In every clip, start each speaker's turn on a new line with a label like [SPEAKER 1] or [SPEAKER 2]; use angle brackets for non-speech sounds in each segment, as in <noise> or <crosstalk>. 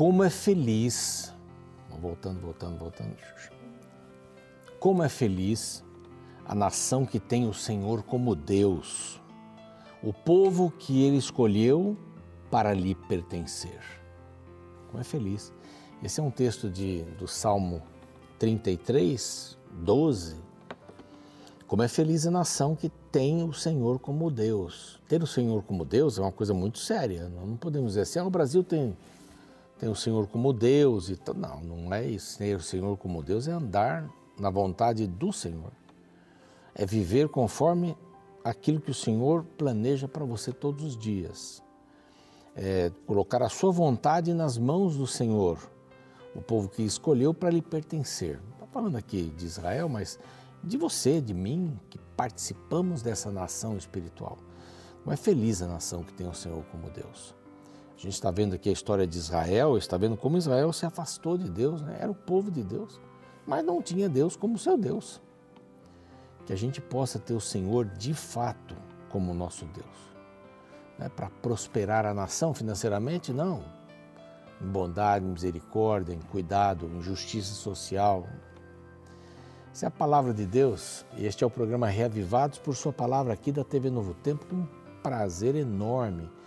[SPEAKER 1] Como é feliz, voltando, voltando, voltando. Como é feliz a nação que tem o Senhor como Deus, o povo que ele escolheu para lhe pertencer. Como é feliz. Esse é um texto de, do Salmo 33, 12. Como é feliz a nação que tem o Senhor como Deus. Ter o Senhor como Deus é uma coisa muito séria. Não podemos dizer assim, ah, o Brasil tem tem o Senhor como Deus e tal. Não, não é isso. Ter o Senhor como Deus é andar na vontade do Senhor. É viver conforme aquilo que o Senhor planeja para você todos os dias. É colocar a sua vontade nas mãos do Senhor, o povo que escolheu para lhe pertencer. Estou falando aqui de Israel, mas de você, de mim, que participamos dessa nação espiritual. Não é feliz a nação que tem o Senhor como Deus. A gente está vendo aqui a história de Israel, está vendo como Israel se afastou de Deus, né? era o povo de Deus, mas não tinha Deus como seu Deus. Que a gente possa ter o Senhor de fato como nosso Deus. Né? Para prosperar a nação financeiramente, não. Em bondade, em misericórdia, em cuidado, em justiça social. Essa é a palavra de Deus e este é o programa Reavivados por Sua Palavra aqui da TV Novo Tempo, com um prazer enorme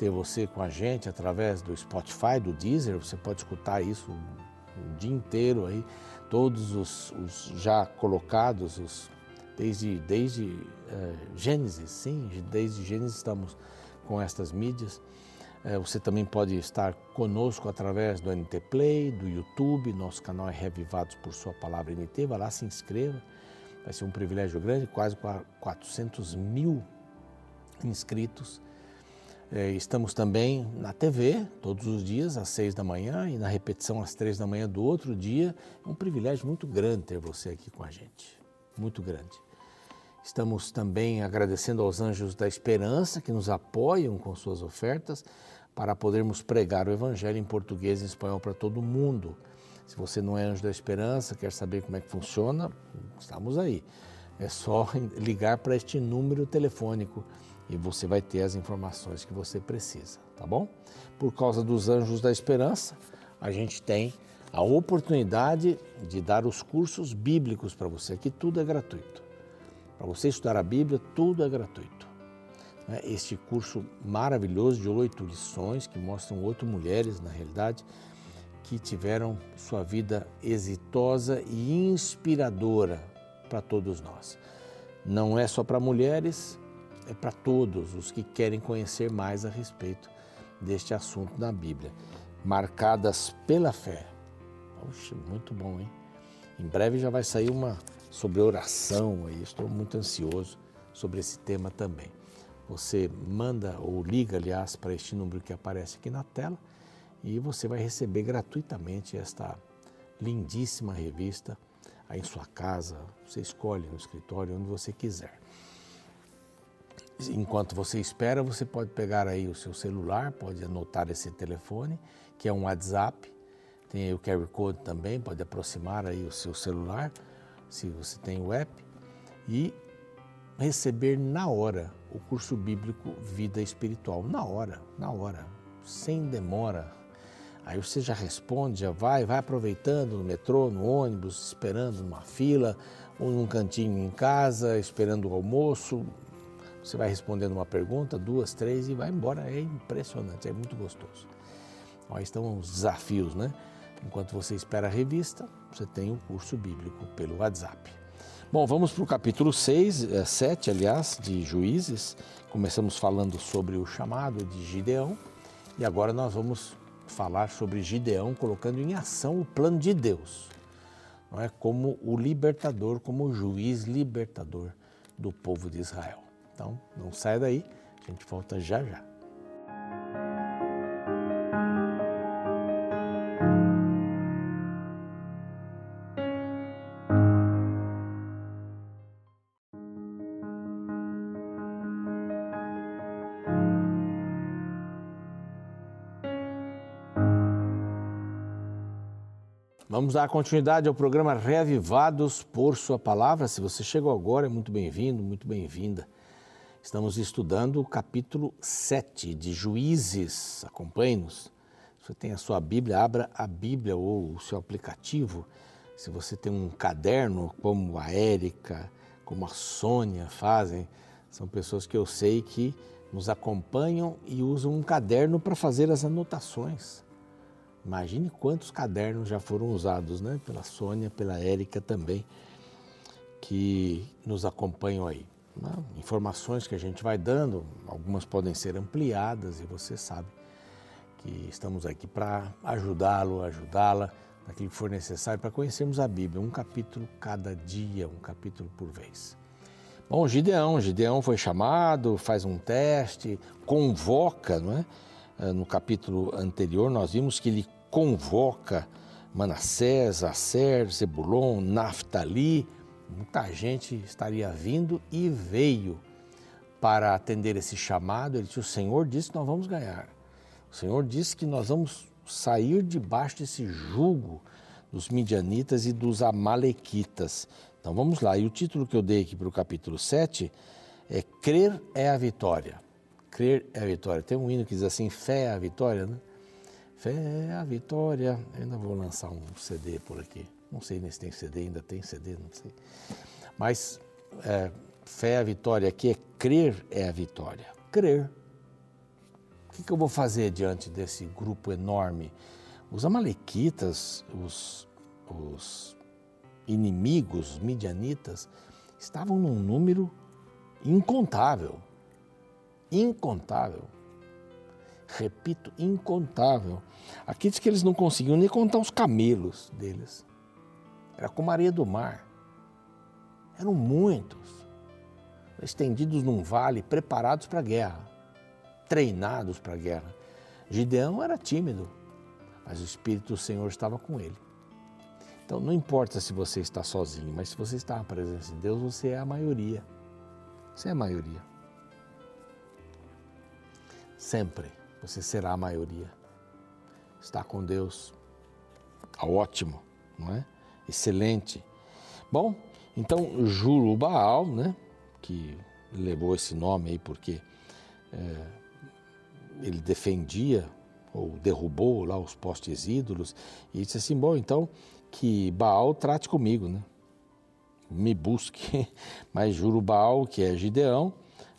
[SPEAKER 1] ter você com a gente através do Spotify, do Deezer, você pode escutar isso o dia inteiro aí, todos os, os já colocados, os, desde, desde é, Gênesis, sim, desde Gênesis estamos com estas mídias. É, você também pode estar conosco através do NT Play, do YouTube, nosso canal é Revivados por Sua Palavra NT, vai lá, se inscreva, vai ser um privilégio grande, quase 400 mil inscritos estamos também na TV, todos os dias, às seis da manhã, e na repetição às três da manhã do outro dia. É um privilégio muito grande ter você aqui com a gente. Muito grande. Estamos também agradecendo aos Anjos da Esperança que nos apoiam com suas ofertas para podermos pregar o Evangelho em português e espanhol para todo mundo. Se você não é Anjo da Esperança, quer saber como é que funciona, estamos aí. É só <laughs> ligar para este número telefônico e você vai ter as informações que você precisa, tá bom? Por causa dos Anjos da Esperança, a gente tem a oportunidade de dar os cursos bíblicos para você, que tudo é gratuito. Para você estudar a Bíblia, tudo é gratuito. Né? Este curso maravilhoso de oito lições que mostram oito mulheres, na realidade, que tiveram sua vida exitosa e inspiradora para todos nós. Não é só para mulheres, é para todos os que querem conhecer mais a respeito deste assunto na Bíblia. Marcadas pela fé. Oxe, muito bom, hein? Em breve já vai sair uma sobre oração aí. Estou muito ansioso sobre esse tema também. Você manda ou liga, aliás, para este número que aparece aqui na tela e você vai receber gratuitamente esta lindíssima revista aí em sua casa. Você escolhe no escritório, onde você quiser. Enquanto você espera, você pode pegar aí o seu celular, pode anotar esse telefone, que é um WhatsApp, tem aí o QR Code também, pode aproximar aí o seu celular, se você tem o app, e receber na hora o curso bíblico Vida Espiritual, na hora, na hora, sem demora. Aí você já responde, já vai, vai aproveitando no metrô, no ônibus, esperando numa fila, ou num cantinho em casa, esperando o almoço, você vai respondendo uma pergunta, duas, três e vai embora. É impressionante, é muito gostoso. Aí estão os desafios, né? Enquanto você espera a revista, você tem o curso bíblico pelo WhatsApp. Bom, vamos para o capítulo 6, 7, é, aliás, de Juízes. Começamos falando sobre o chamado de Gideão e agora nós vamos falar sobre Gideão colocando em ação o plano de Deus, não é? como o libertador, como o juiz libertador do povo de Israel. Então, não saia daí, a gente volta já já. Vamos dar continuidade ao programa Reavivados por Sua Palavra. Se você chegou agora, é muito bem-vindo, muito bem-vinda. Estamos estudando o capítulo 7 de Juízes. Acompanhe-nos. Se Você tem a sua Bíblia, abra a Bíblia ou o seu aplicativo. Se você tem um caderno, como a Érica, como a Sônia fazem, são pessoas que eu sei que nos acompanham e usam um caderno para fazer as anotações. Imagine quantos cadernos já foram usados, né? Pela Sônia, pela Érica também, que nos acompanham aí. Né? Informações que a gente vai dando, algumas podem ser ampliadas e você sabe que estamos aqui para ajudá-lo, ajudá-la naquilo que for necessário para conhecermos a Bíblia, um capítulo cada dia, um capítulo por vez. Bom, Gideão, Gideão foi chamado, faz um teste, convoca, não é? Eh, no capítulo anterior nós vimos que ele convoca Manassés, Aser, Zebulon, Naftali, muita gente estaria vindo e veio para atender esse chamado. Ele disse: O Senhor disse que nós vamos ganhar. O Senhor disse que nós vamos sair debaixo desse jugo dos midianitas e dos amalequitas. Então vamos lá. E o título que eu dei aqui para o capítulo 7 é Crer é a vitória. Crer é a vitória. Tem um hino que diz assim: fé é a vitória, né? Fé é a vitória. Eu ainda vou lançar um CD por aqui. Não sei nem se tem CD, ainda tem CD, não sei. Mas é, fé é a vitória aqui é crer é a vitória. Crer o que, que eu vou fazer diante desse grupo enorme? Os amalequitas, os, os inimigos, os midianitas, estavam num número incontável. Incontável. Repito, incontável. Aqui diz que eles não conseguiam nem contar os camelos deles. Era como a areia do mar. Eram muitos, estendidos num vale, preparados para a guerra treinados para a guerra. Gideão era tímido, mas o Espírito do Senhor estava com ele. Então não importa se você está sozinho, mas se você está na presença de Deus, você é a maioria. Você é a maioria. Sempre você será a maioria. Está com Deus. Tá ótimo, não é? Excelente. Bom, então Juro Baal, né, que levou esse nome aí porque é, ele defendia ou derrubou lá os postes ídolos e disse assim: bom, então que Baal trate comigo, né? Me busque. <laughs> Mas juro Baal, que é Gideão,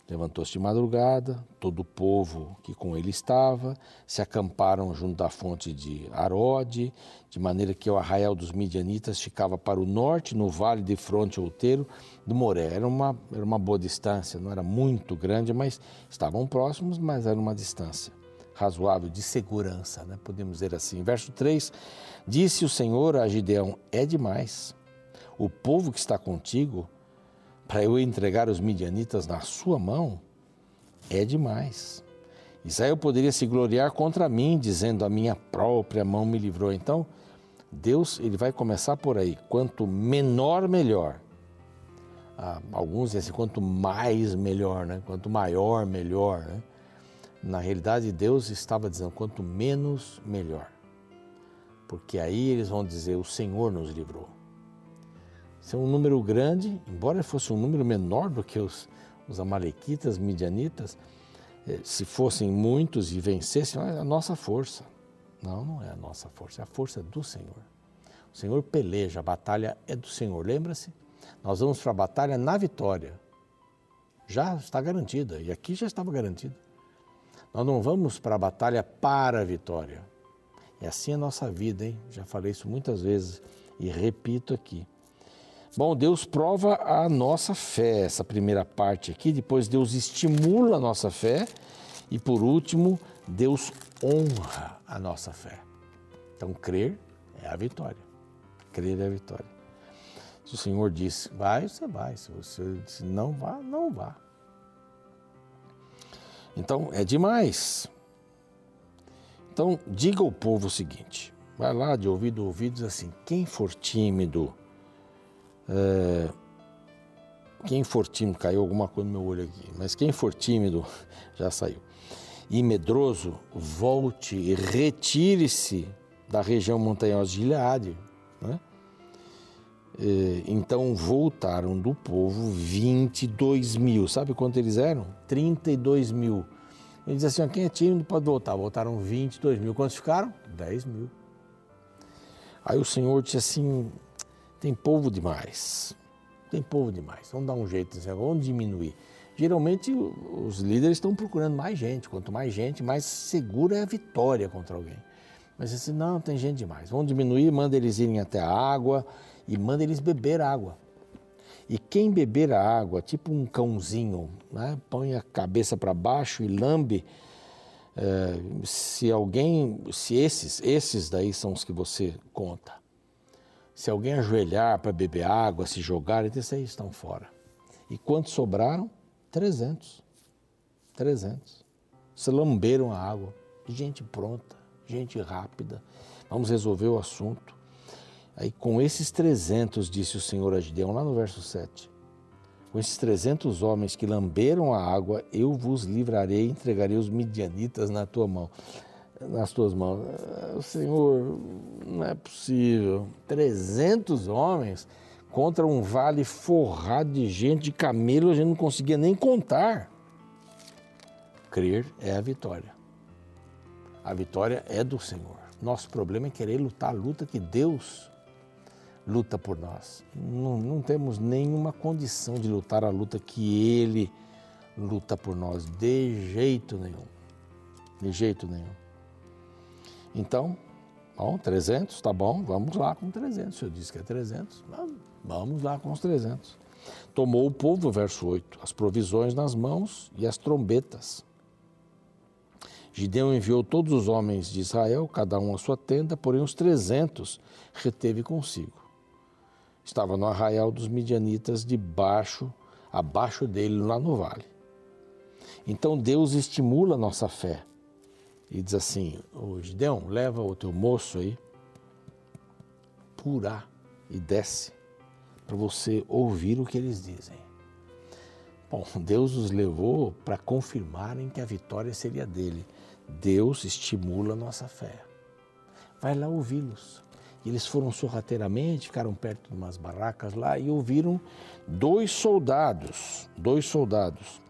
[SPEAKER 1] levantou-se de madrugada, todo o povo que com ele estava, se acamparam junto da fonte de Arode, de maneira que o arraial dos midianitas ficava para o norte, no vale de fronte outeiro do Moré. Era uma, era uma boa distância, não era muito grande, mas estavam próximos, mas era uma distância razoável de segurança, né? podemos dizer assim. Verso 3: Disse o Senhor a Gideão: É demais. O povo que está contigo, para eu entregar os midianitas na sua mão, é demais. Israel poderia se gloriar contra mim, dizendo: A minha própria mão me livrou. Então, Deus ele vai começar por aí. Quanto menor, melhor. Ah, alguns dizem assim, quanto mais, melhor, né? Quanto maior, melhor, né? Na realidade, Deus estava dizendo, quanto menos, melhor. Porque aí eles vão dizer, o Senhor nos livrou. Se é um número grande, embora fosse um número menor do que os, os amalequitas, midianitas, eh, se fossem muitos e vencessem, é a nossa força. Não, não é a nossa força, é a força do Senhor. O Senhor peleja, a batalha é do Senhor. Lembra-se? Nós vamos para a batalha na vitória. Já está garantida, e aqui já estava garantida. Nós não vamos para a batalha para a vitória. É assim a nossa vida, hein? Já falei isso muitas vezes e repito aqui. Bom, Deus prova a nossa fé, essa primeira parte aqui, depois Deus estimula a nossa fé e por último, Deus honra a nossa fé. Então, crer é a vitória. Crer é a vitória. Se o Senhor disse, vai, você vai. Se você disse, não vá, não vá. Então, é demais. Então, diga ao povo o seguinte: vai lá de ouvido a ouvido, diz assim: quem for tímido, é, quem for tímido, caiu alguma coisa no meu olho aqui, mas quem for tímido, <laughs> já saiu e medroso, volte e retire-se da região montanhosa de Gileade. Né? Então voltaram do povo 22 mil. Sabe quanto eles eram? 32 mil. Ele diz assim: quem é tímido pode voltar. Voltaram 22 mil. Quantos ficaram? 10 mil. Aí o Senhor disse assim: tem povo demais. Tem povo demais. Vamos dar um jeito, vamos diminuir. Geralmente os líderes estão procurando mais gente. Quanto mais gente, mais segura é a vitória contra alguém. Mas assim, não, tem gente demais. Vamos diminuir, manda eles irem até a água e manda eles beber água. E quem beber a água, tipo um cãozinho, né, põe a cabeça para baixo e lambe. É, se alguém, se esses, esses daí são os que você conta. Se alguém ajoelhar para beber água, se jogar, esses aí estão fora. E quantos sobraram? 300. 300. Se lamberam a água. Gente pronta, gente rápida. Vamos resolver o assunto. Aí com esses 300, disse o Senhor a Gideão, lá no verso 7, com esses 300 homens que lamberam a água, eu vos livrarei e entregarei os midianitas na tua mão, nas tuas mãos. Ah, Senhor, não é possível. 300 homens contra um vale forrado de gente, de camelo, a gente não conseguia nem contar. Crer é a vitória. A vitória é do Senhor. Nosso problema é querer lutar a luta que Deus luta por nós. Não, não temos nenhuma condição de lutar a luta que Ele luta por nós, de jeito nenhum. De jeito nenhum. Então, bom, 300, tá bom, vamos lá com 300. Se eu disse que é 300, vamos lá com os 300. Tomou o povo, verso 8, as provisões nas mãos e as trombetas. Gideão enviou todos os homens de Israel, cada um a sua tenda, porém os trezentos reteve consigo estava no arraial dos midianitas debaixo, abaixo dele lá no vale. Então Deus estimula a nossa fé e diz assim: Ô Gideão, leva o teu moço aí, pura e desce para você ouvir o que eles dizem. Bom, <laughs> Deus os levou para confirmarem que a vitória seria dele. Deus estimula a nossa fé. Vai lá ouvi-los. Eles foram sorrateiramente, ficaram perto de umas barracas lá e ouviram dois soldados, dois soldados.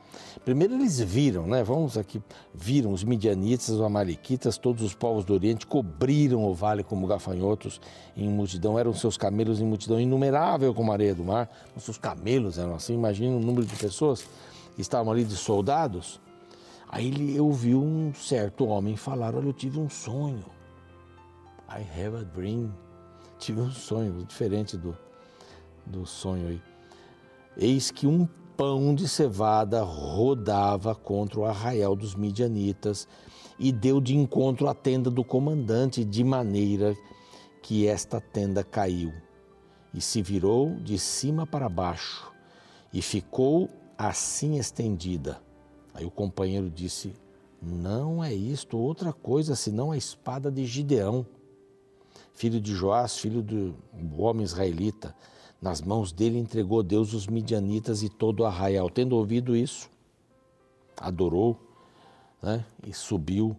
[SPEAKER 1] Primeiro eles viram, né? Vamos aqui, viram os midianitas, os amalequitas, todos os povos do Oriente cobriram o vale como gafanhotos em multidão, eram seus camelos em multidão inumerável como a areia do mar. Os seus camelos eram assim, imagina o número de pessoas que estavam ali de soldados. Aí ele ouviu um certo homem falar: Olha, eu tive um sonho. I have a dream. Tive um sonho diferente do, do sonho aí. Eis que um pão de cevada rodava contra o arraial dos midianitas e deu de encontro à tenda do comandante, de maneira que esta tenda caiu e se virou de cima para baixo e ficou assim estendida. Aí o companheiro disse: Não é isto outra coisa senão a espada de Gideão filho de Joás, filho do homem israelita. Nas mãos dele entregou Deus os midianitas e todo o arraial. Tendo ouvido isso, adorou né? e subiu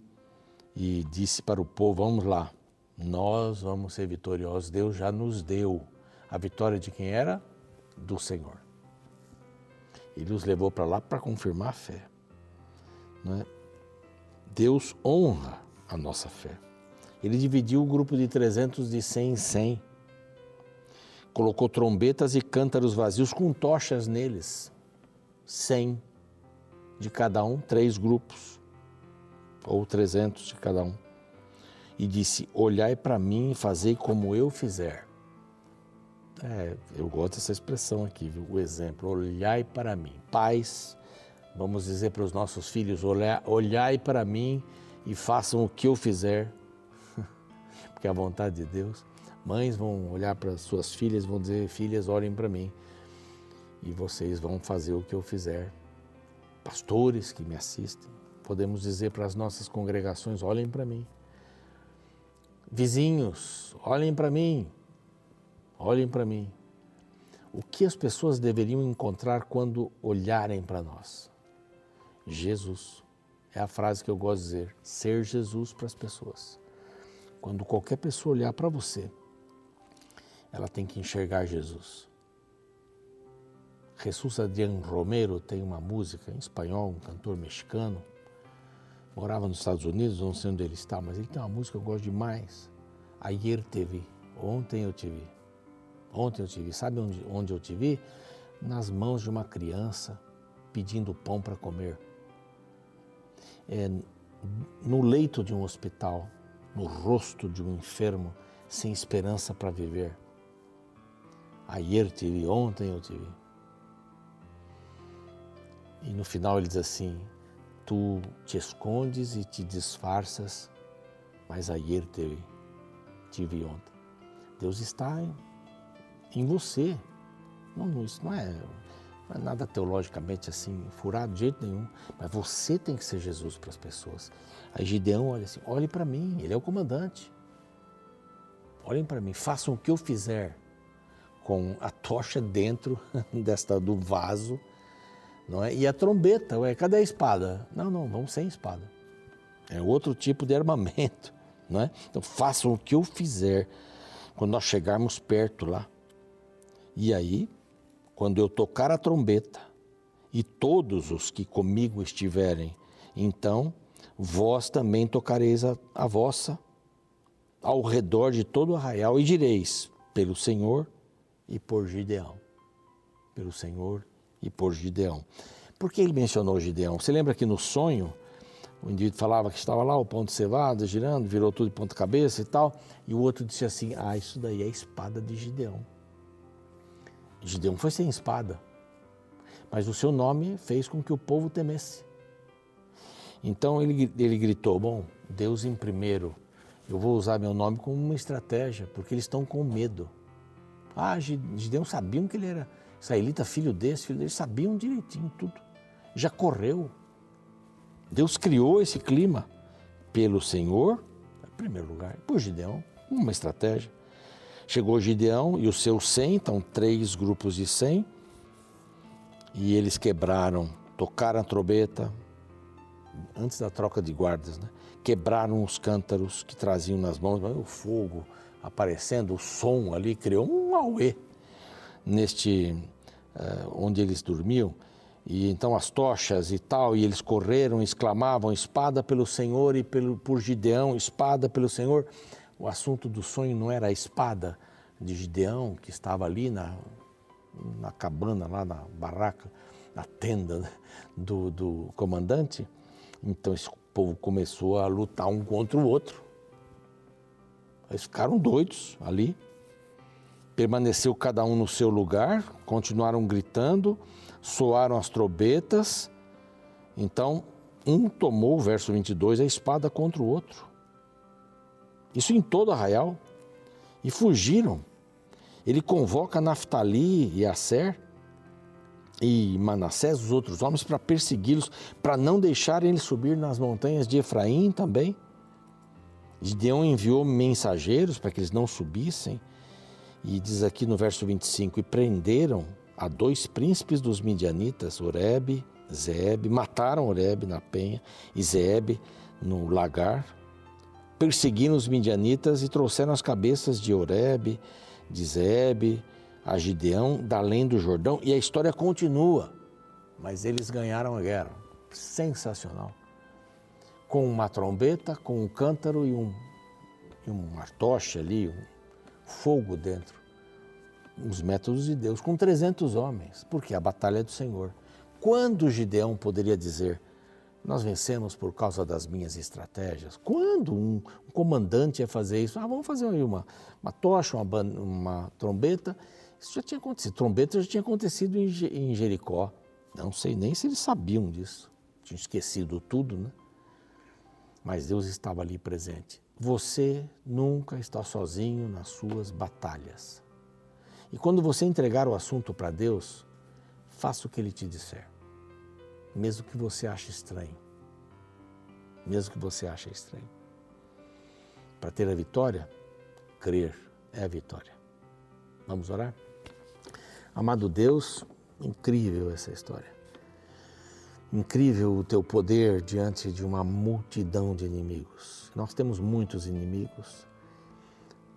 [SPEAKER 1] e disse para o povo: Vamos lá, nós vamos ser vitoriosos. Deus já nos deu. A vitória de quem era? Do Senhor. Ele os levou para lá para confirmar a fé. Né? Deus honra a nossa fé. Ele dividiu o grupo de 300 de 100 em 100. Colocou trombetas e cântaros vazios com tochas neles. 100 de cada um, três grupos, ou 300 de cada um. E disse: Olhai para mim e fazei como eu fizer. É, eu gosto dessa expressão aqui, viu? o exemplo. Olhai para mim. Pais, vamos dizer para os nossos filhos: olhai para mim e façam o que eu fizer <laughs> que é a vontade de Deus. Mães vão olhar para suas filhas vão dizer: Filhas, olhem para mim. E vocês vão fazer o que eu fizer. Pastores que me assistem, podemos dizer para as nossas congregações: olhem para mim. Vizinhos, olhem para mim. Olhem para mim. O que as pessoas deveriam encontrar quando olharem para nós? Jesus. É a frase que eu gosto de dizer: ser Jesus para as pessoas. Quando qualquer pessoa olhar para você, ela tem que enxergar Jesus. Jesus Adrián Romero tem uma música em espanhol, um cantor mexicano, morava nos Estados Unidos, não sei onde ele está, mas ele tem uma música que eu gosto demais. Ayer te vi, ontem eu te vi. Ontem eu te vi. Sabe onde, onde eu te vi? Nas mãos de uma criança pedindo pão para comer. É, no leito de um hospital, no rosto de um enfermo sem esperança para viver. Ayer te vi, ontem eu te vi. E no final ele diz assim: Tu te escondes e te disfarças, mas ayer te vi, te vi ontem. Deus está em, em você. Não, isso não é, não é nada teologicamente assim furado de jeito nenhum, mas você tem que ser Jesus para as pessoas. Aí Gideão olha assim: olhe para mim, ele é o comandante. Olhem para mim, façam o que eu fizer com a tocha dentro <laughs> desta do vaso, não é? E a trombeta, ué, cadê a espada? Não, não, vamos sem espada. É outro tipo de armamento, <laughs> não é? Então façam o que eu fizer quando nós chegarmos perto lá. E aí, quando eu tocar a trombeta e todos os que comigo estiverem, então vós também tocareis a, a vossa ao redor de todo o arraial e direis: pelo Senhor e por Gideão. Pelo Senhor e por Gideão. Por que ele mencionou Gideão? Você lembra que no sonho o indivíduo falava que estava lá o pão de cevada girando, virou tudo de ponta cabeça e tal, e o outro disse assim: Ah, isso daí é a espada de Gideão. Gideão foi sem espada, mas o seu nome fez com que o povo temesse. Então ele, ele gritou: Bom, Deus em primeiro, eu vou usar meu nome como uma estratégia, porque eles estão com medo. Ah, Gideão sabiam que ele era israelita, filho desse, filho dele, sabiam direitinho tudo. Já correu. Deus criou esse clima pelo Senhor, em primeiro lugar, por Gideão, uma estratégia. Chegou Gideão e os seus cem, então três grupos de cem, e eles quebraram, tocaram a trombeta, antes da troca de guardas, né? quebraram os cântaros que traziam nas mãos, o fogo, aparecendo, o som ali criou um neste uh, onde eles dormiam. E então as tochas e tal, e eles correram, exclamavam: espada pelo Senhor e pelo, por Gideão, espada pelo Senhor. O assunto do sonho não era a espada de Gideão, que estava ali na, na cabana, lá na barraca, na tenda né, do, do comandante. Então esse povo começou a lutar um contra o outro. Eles ficaram doidos ali. Permaneceu cada um no seu lugar, continuaram gritando, soaram as trombetas. Então, um tomou, verso 22, a espada contra o outro. Isso em todo arraial. E fugiram. Ele convoca Naftali e Aser e Manassés, os outros homens, para persegui-los, para não deixarem eles subir nas montanhas de Efraim também. Gideão enviou mensageiros para que eles não subissem, e diz aqui no verso 25: E prenderam a dois príncipes dos midianitas, Oreb, Zeb, mataram Oreb na penha e Zeb no lagar, perseguiram os midianitas e trouxeram as cabeças de Oreb, de Zeb, a Gideão da além do Jordão, e a história continua. Mas eles ganharam a guerra. Sensacional com uma trombeta, com um cântaro e um, e uma ali, um fogo dentro. Os métodos de Deus, com 300 homens, porque a batalha é do Senhor. Quando Gideão poderia dizer, nós vencemos por causa das minhas estratégias? Quando um, um comandante ia fazer isso? Ah, vamos fazer uma, uma tocha, uma, uma trombeta. Isso já tinha acontecido. Trombeta já tinha acontecido em, em Jericó. Não sei nem se eles sabiam disso. Tinham esquecido tudo, né? mas Deus estava ali presente. Você nunca está sozinho nas suas batalhas. E quando você entregar o assunto para Deus, faça o que Ele te disser, mesmo que você ache estranho. Mesmo que você ache estranho. Para ter a vitória, crer é a vitória. Vamos orar? Amado Deus, incrível essa história. Incrível o teu poder diante de uma multidão de inimigos. Nós temos muitos inimigos.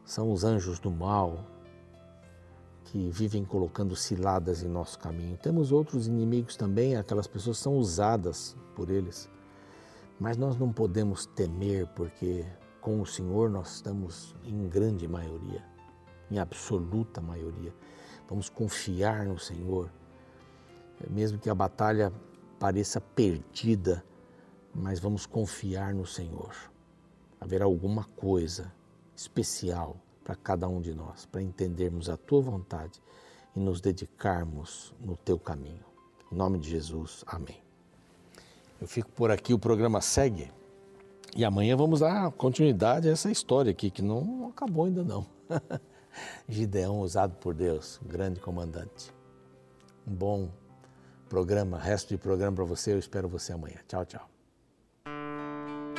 [SPEAKER 1] São os anjos do mal que vivem colocando ciladas em nosso caminho. Temos outros inimigos também, aquelas pessoas são usadas por eles Mas nós não podemos temer, porque com o Senhor nós estamos em grande maioria, em absoluta maioria. Vamos confiar no Senhor, mesmo que a batalha pareça perdida, mas vamos confiar no Senhor. Haverá alguma coisa especial para cada um de nós, para entendermos a tua vontade e nos dedicarmos no teu caminho. Em nome de Jesus, amém. Eu fico por aqui, o programa segue. E amanhã vamos dar continuidade a essa história aqui, que não acabou ainda não. <laughs> Gideão usado por Deus, grande comandante. Um bom programa, resto de programa para você, eu espero você amanhã. Tchau, tchau.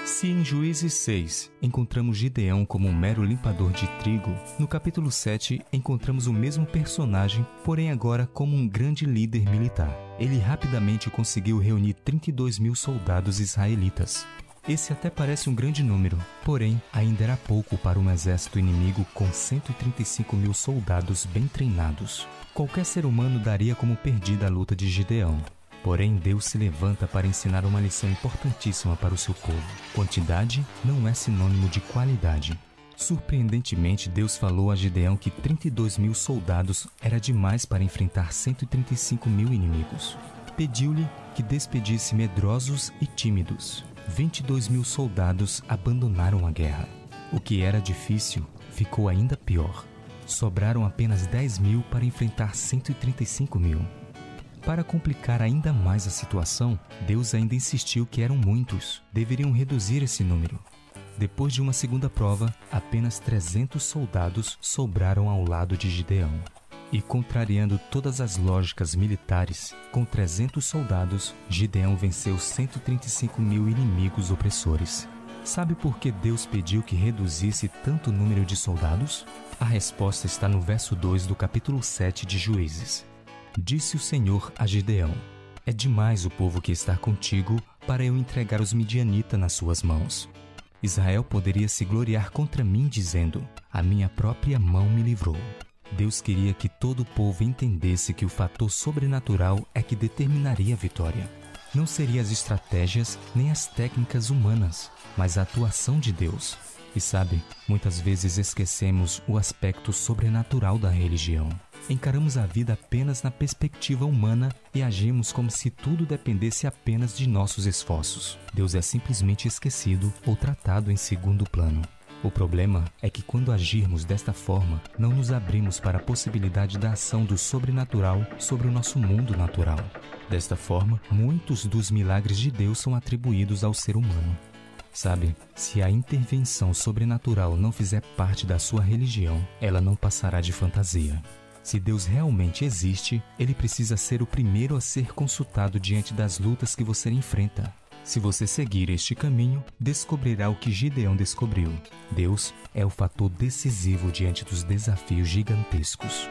[SPEAKER 2] Se em Juízes 6 encontramos Gideão como um mero limpador de trigo, no capítulo 7 encontramos o mesmo personagem, porém agora como um grande líder militar. Ele rapidamente conseguiu reunir 32 mil soldados israelitas. Esse até parece um grande número, porém ainda era pouco para um exército inimigo com 135 mil soldados bem treinados. Qualquer ser humano daria como perdida a luta de Gideão. Porém, Deus se levanta para ensinar uma lição importantíssima para o seu povo. Quantidade não é sinônimo de qualidade. Surpreendentemente, Deus falou a Gideão que 32 mil soldados era demais para enfrentar 135 mil inimigos. Pediu-lhe que despedisse medrosos e tímidos. 22 mil soldados abandonaram a guerra. O que era difícil ficou ainda pior. Sobraram apenas 10 mil para enfrentar 135 mil. Para complicar ainda mais a situação, Deus ainda insistiu que eram muitos, deveriam reduzir esse número. Depois de uma segunda prova, apenas 300 soldados sobraram ao lado de Gideão. E contrariando todas as lógicas militares, com 300 soldados, Gideão venceu 135 mil inimigos opressores. Sabe por que Deus pediu que reduzisse tanto número de soldados? A resposta está no verso 2 do capítulo 7 de Juízes. Disse o Senhor a Gideão: É demais o povo que está contigo para eu entregar os midianitas nas suas mãos. Israel poderia se gloriar contra mim, dizendo: A minha própria mão me livrou. Deus queria que todo o povo entendesse que o fator sobrenatural é que determinaria a vitória. Não seriam as estratégias nem as técnicas humanas, mas a atuação de Deus. E sabe, muitas vezes esquecemos o aspecto sobrenatural da religião. Encaramos a vida apenas na perspectiva humana e agimos como se tudo dependesse apenas de nossos esforços. Deus é simplesmente esquecido ou tratado em segundo plano. O problema é que quando agirmos desta forma, não nos abrimos para a possibilidade da ação do sobrenatural sobre o nosso mundo natural. Desta forma, muitos dos milagres de Deus são atribuídos ao ser humano. Sabe, se a intervenção sobrenatural não fizer parte da sua religião, ela não passará de fantasia. Se Deus realmente existe, ele precisa ser o primeiro a ser consultado diante das lutas que você enfrenta. Se você seguir este caminho, descobrirá o que Gideão descobriu. Deus é o fator decisivo diante dos desafios gigantescos.